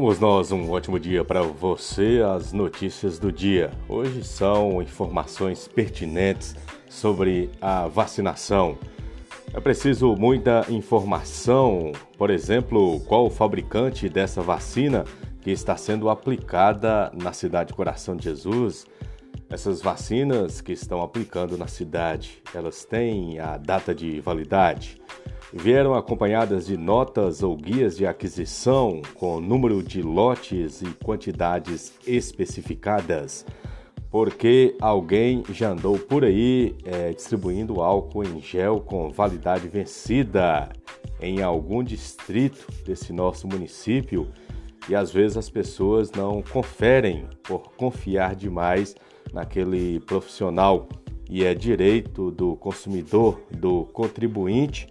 Vamos nós, um ótimo dia para você, as notícias do dia. Hoje são informações pertinentes sobre a vacinação. É preciso muita informação, por exemplo, qual o fabricante dessa vacina que está sendo aplicada na cidade Coração de Jesus. Essas vacinas que estão aplicando na cidade, elas têm a data de validade? Vieram acompanhadas de notas ou guias de aquisição com número de lotes e quantidades especificadas, porque alguém já andou por aí é, distribuindo álcool em gel com validade vencida em algum distrito desse nosso município? E às vezes as pessoas não conferem por confiar demais naquele profissional. E é direito do consumidor, do contribuinte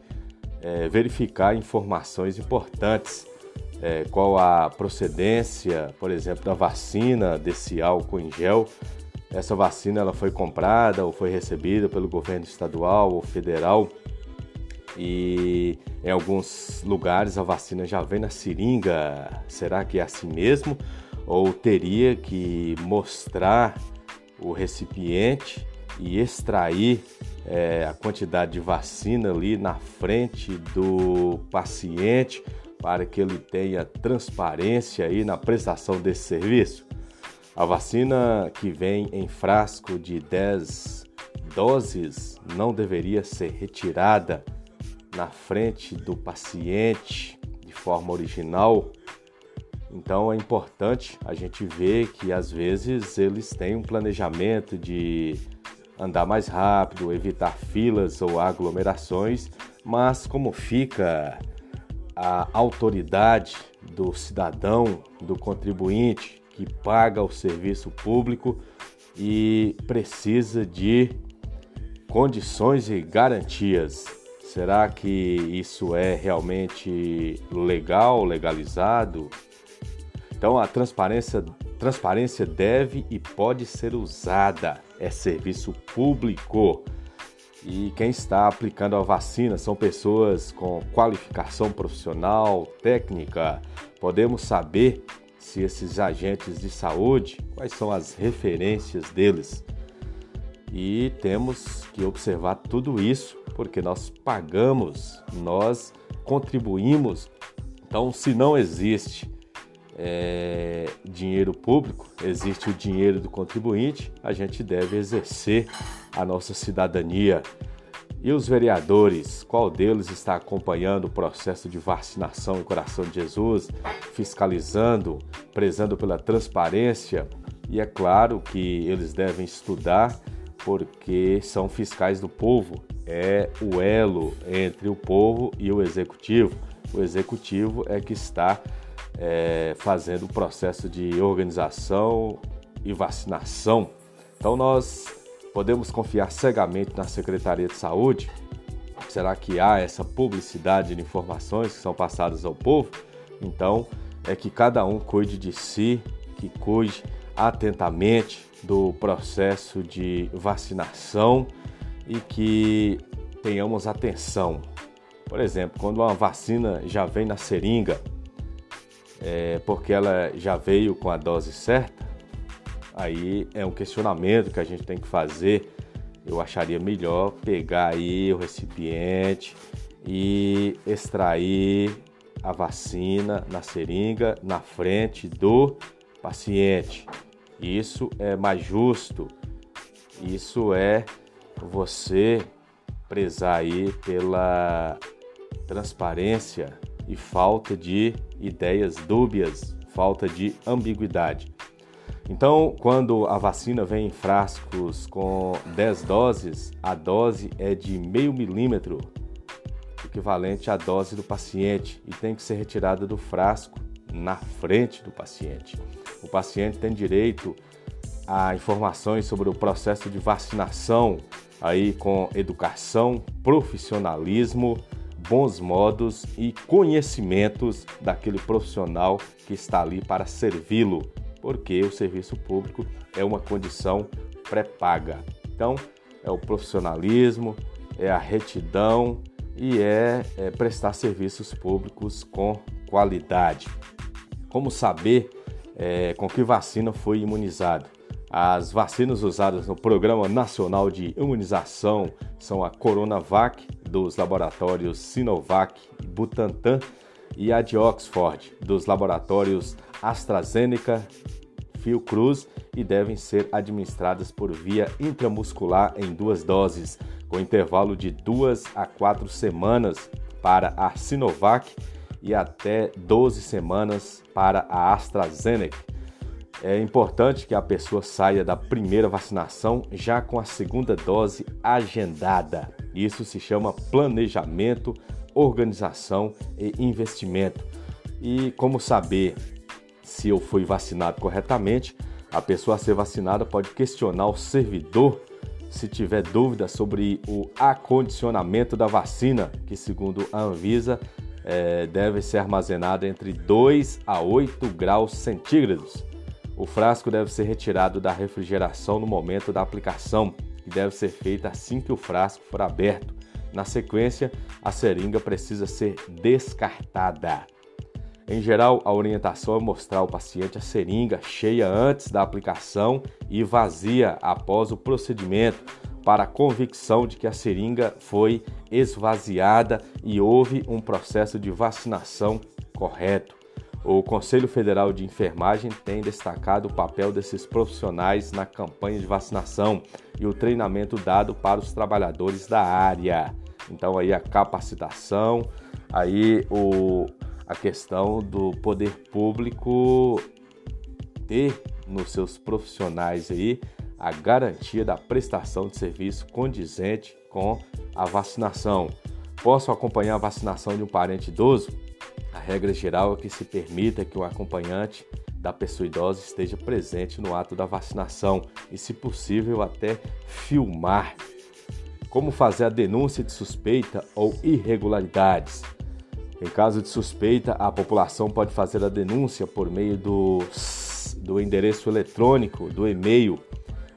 é, verificar informações importantes, é, qual a procedência, por exemplo, da vacina desse álcool em gel. Essa vacina ela foi comprada ou foi recebida pelo governo estadual ou federal e em alguns lugares a vacina já vem na seringa. Será que é assim mesmo? Ou teria que mostrar o recipiente e extrair é, a quantidade de vacina ali na frente do paciente para que ele tenha transparência aí na prestação desse serviço. A vacina que vem em frasco de 10 doses não deveria ser retirada na frente do paciente de forma original. Então é importante a gente ver que às vezes eles têm um planejamento de andar mais rápido, evitar filas ou aglomerações, mas como fica a autoridade do cidadão, do contribuinte que paga o serviço público e precisa de condições e garantias. Será que isso é realmente legal, legalizado? Então a transparência, transparência deve e pode ser usada é serviço público. E quem está aplicando a vacina são pessoas com qualificação profissional, técnica. Podemos saber se esses agentes de saúde, quais são as referências deles. E temos que observar tudo isso porque nós pagamos, nós contribuímos. Então, se não existe é, dinheiro público, existe o dinheiro do contribuinte, a gente deve exercer a nossa cidadania. E os vereadores, qual deles está acompanhando o processo de vacinação em Coração de Jesus, fiscalizando, prezando pela transparência? E é claro que eles devem estudar porque são fiscais do povo, é o elo entre o povo e o executivo. O executivo é que está é, fazendo o processo de organização e vacinação. Então nós podemos confiar cegamente na Secretaria de Saúde? Será que há essa publicidade de informações que são passadas ao povo? Então é que cada um cuide de si, que cuide atentamente do processo de vacinação e que tenhamos atenção. Por exemplo, quando uma vacina já vem na seringa, é, porque ela já veio com a dose certa, aí é um questionamento que a gente tem que fazer. Eu acharia melhor pegar aí o recipiente e extrair a vacina na seringa na frente do paciente. Isso é mais justo. Isso é você prezar aí pela transparência e falta de ideias dúbias, falta de ambiguidade. Então, quando a vacina vem em frascos com 10 doses, a dose é de meio milímetro, equivalente à dose do paciente, e tem que ser retirada do frasco na frente do paciente. O paciente tem direito a informações sobre o processo de vacinação, aí com educação, profissionalismo, bons modos e conhecimentos daquele profissional que está ali para servi-lo, porque o serviço público é uma condição pré-paga. Então, é o profissionalismo, é a retidão e é, é prestar serviços públicos com qualidade. Como saber é, com que vacina foi imunizado? As vacinas usadas no Programa Nacional de Imunização são a Coronavac, dos laboratórios Sinovac e Butantan, e a de Oxford, dos laboratórios AstraZeneca, Fiocruz, e devem ser administradas por via intramuscular em duas doses, com intervalo de duas a quatro semanas para a Sinovac e até 12 semanas para a AstraZeneca. É importante que a pessoa saia da primeira vacinação já com a segunda dose agendada. Isso se chama planejamento, organização e investimento. E como saber se eu fui vacinado corretamente? A pessoa a ser vacinada pode questionar o servidor se tiver dúvida sobre o acondicionamento da vacina, que segundo a Anvisa é, deve ser armazenada entre 2 a 8 graus centígrados. O frasco deve ser retirado da refrigeração no momento da aplicação e deve ser feita assim que o frasco for aberto. Na sequência, a seringa precisa ser descartada. Em geral, a orientação é mostrar ao paciente a seringa cheia antes da aplicação e vazia após o procedimento, para a convicção de que a seringa foi esvaziada e houve um processo de vacinação correto. O Conselho Federal de Enfermagem tem destacado o papel desses profissionais na campanha de vacinação e o treinamento dado para os trabalhadores da área. Então aí a capacitação, aí o, a questão do poder público ter nos seus profissionais aí a garantia da prestação de serviço condizente com a vacinação. Posso acompanhar a vacinação de um parente idoso? A regra geral é que se permita que o acompanhante da pessoa idosa esteja presente no ato da vacinação e, se possível, até filmar. Como fazer a denúncia de suspeita ou irregularidades? Em caso de suspeita, a população pode fazer a denúncia por meio do, do endereço eletrônico, do e-mail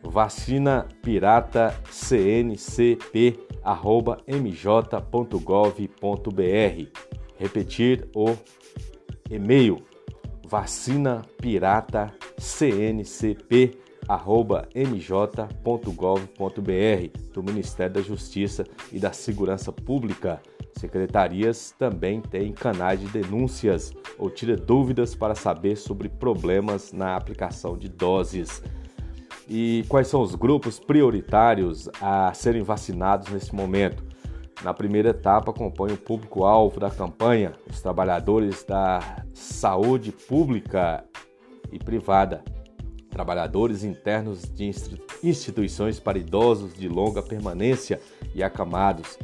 vacina pirata cncp@mj.gov.br repetir o e-mail vacina pirata cncp@mj.gov.br do Ministério da Justiça e da Segurança Pública. Secretarias também têm canais de denúncias ou tira dúvidas para saber sobre problemas na aplicação de doses. E quais são os grupos prioritários a serem vacinados nesse momento? Na primeira etapa, compõe o público-alvo da campanha, os trabalhadores da saúde pública e privada, trabalhadores internos de instituições para idosos de longa permanência e acamados,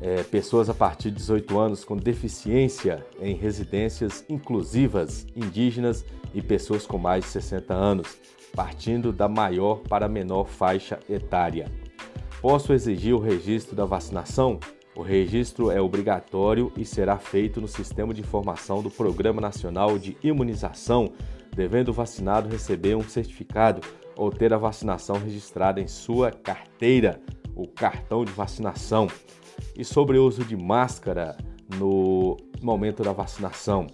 é, pessoas a partir de 18 anos com deficiência em residências inclusivas, indígenas e pessoas com mais de 60 anos, partindo da maior para a menor faixa etária. Posso exigir o registro da vacinação? O registro é obrigatório e será feito no Sistema de Informação do Programa Nacional de Imunização, devendo o vacinado receber um certificado ou ter a vacinação registrada em sua carteira, o cartão de vacinação. E sobre o uso de máscara no momento da vacinação.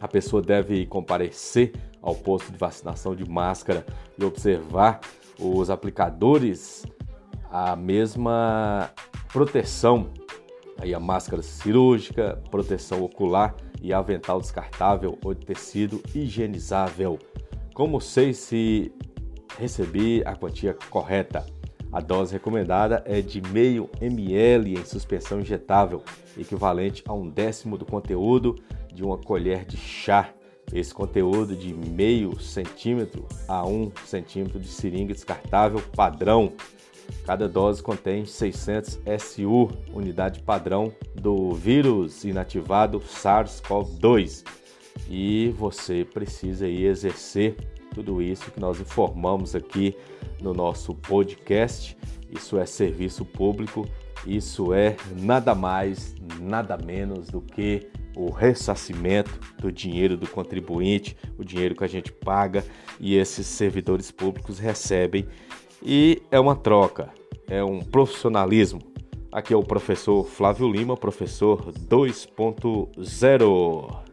A pessoa deve comparecer ao posto de vacinação de máscara e observar os aplicadores a mesma proteção, aí a máscara cirúrgica, proteção ocular e avental descartável ou de tecido higienizável. Como sei se recebi a quantia correta? A dose recomendada é de meio ml em suspensão injetável, equivalente a um décimo do conteúdo de uma colher de chá. Esse conteúdo de meio centímetro a um centímetro de seringa descartável padrão Cada dose contém 600 SU, unidade padrão do vírus inativado SARS-CoV-2. E você precisa aí exercer tudo isso que nós informamos aqui no nosso podcast. Isso é serviço público, isso é nada mais, nada menos do que o ressarcimento do dinheiro do contribuinte, o dinheiro que a gente paga e esses servidores públicos recebem e é uma troca, é um profissionalismo. Aqui é o professor Flávio Lima, professor 2.0.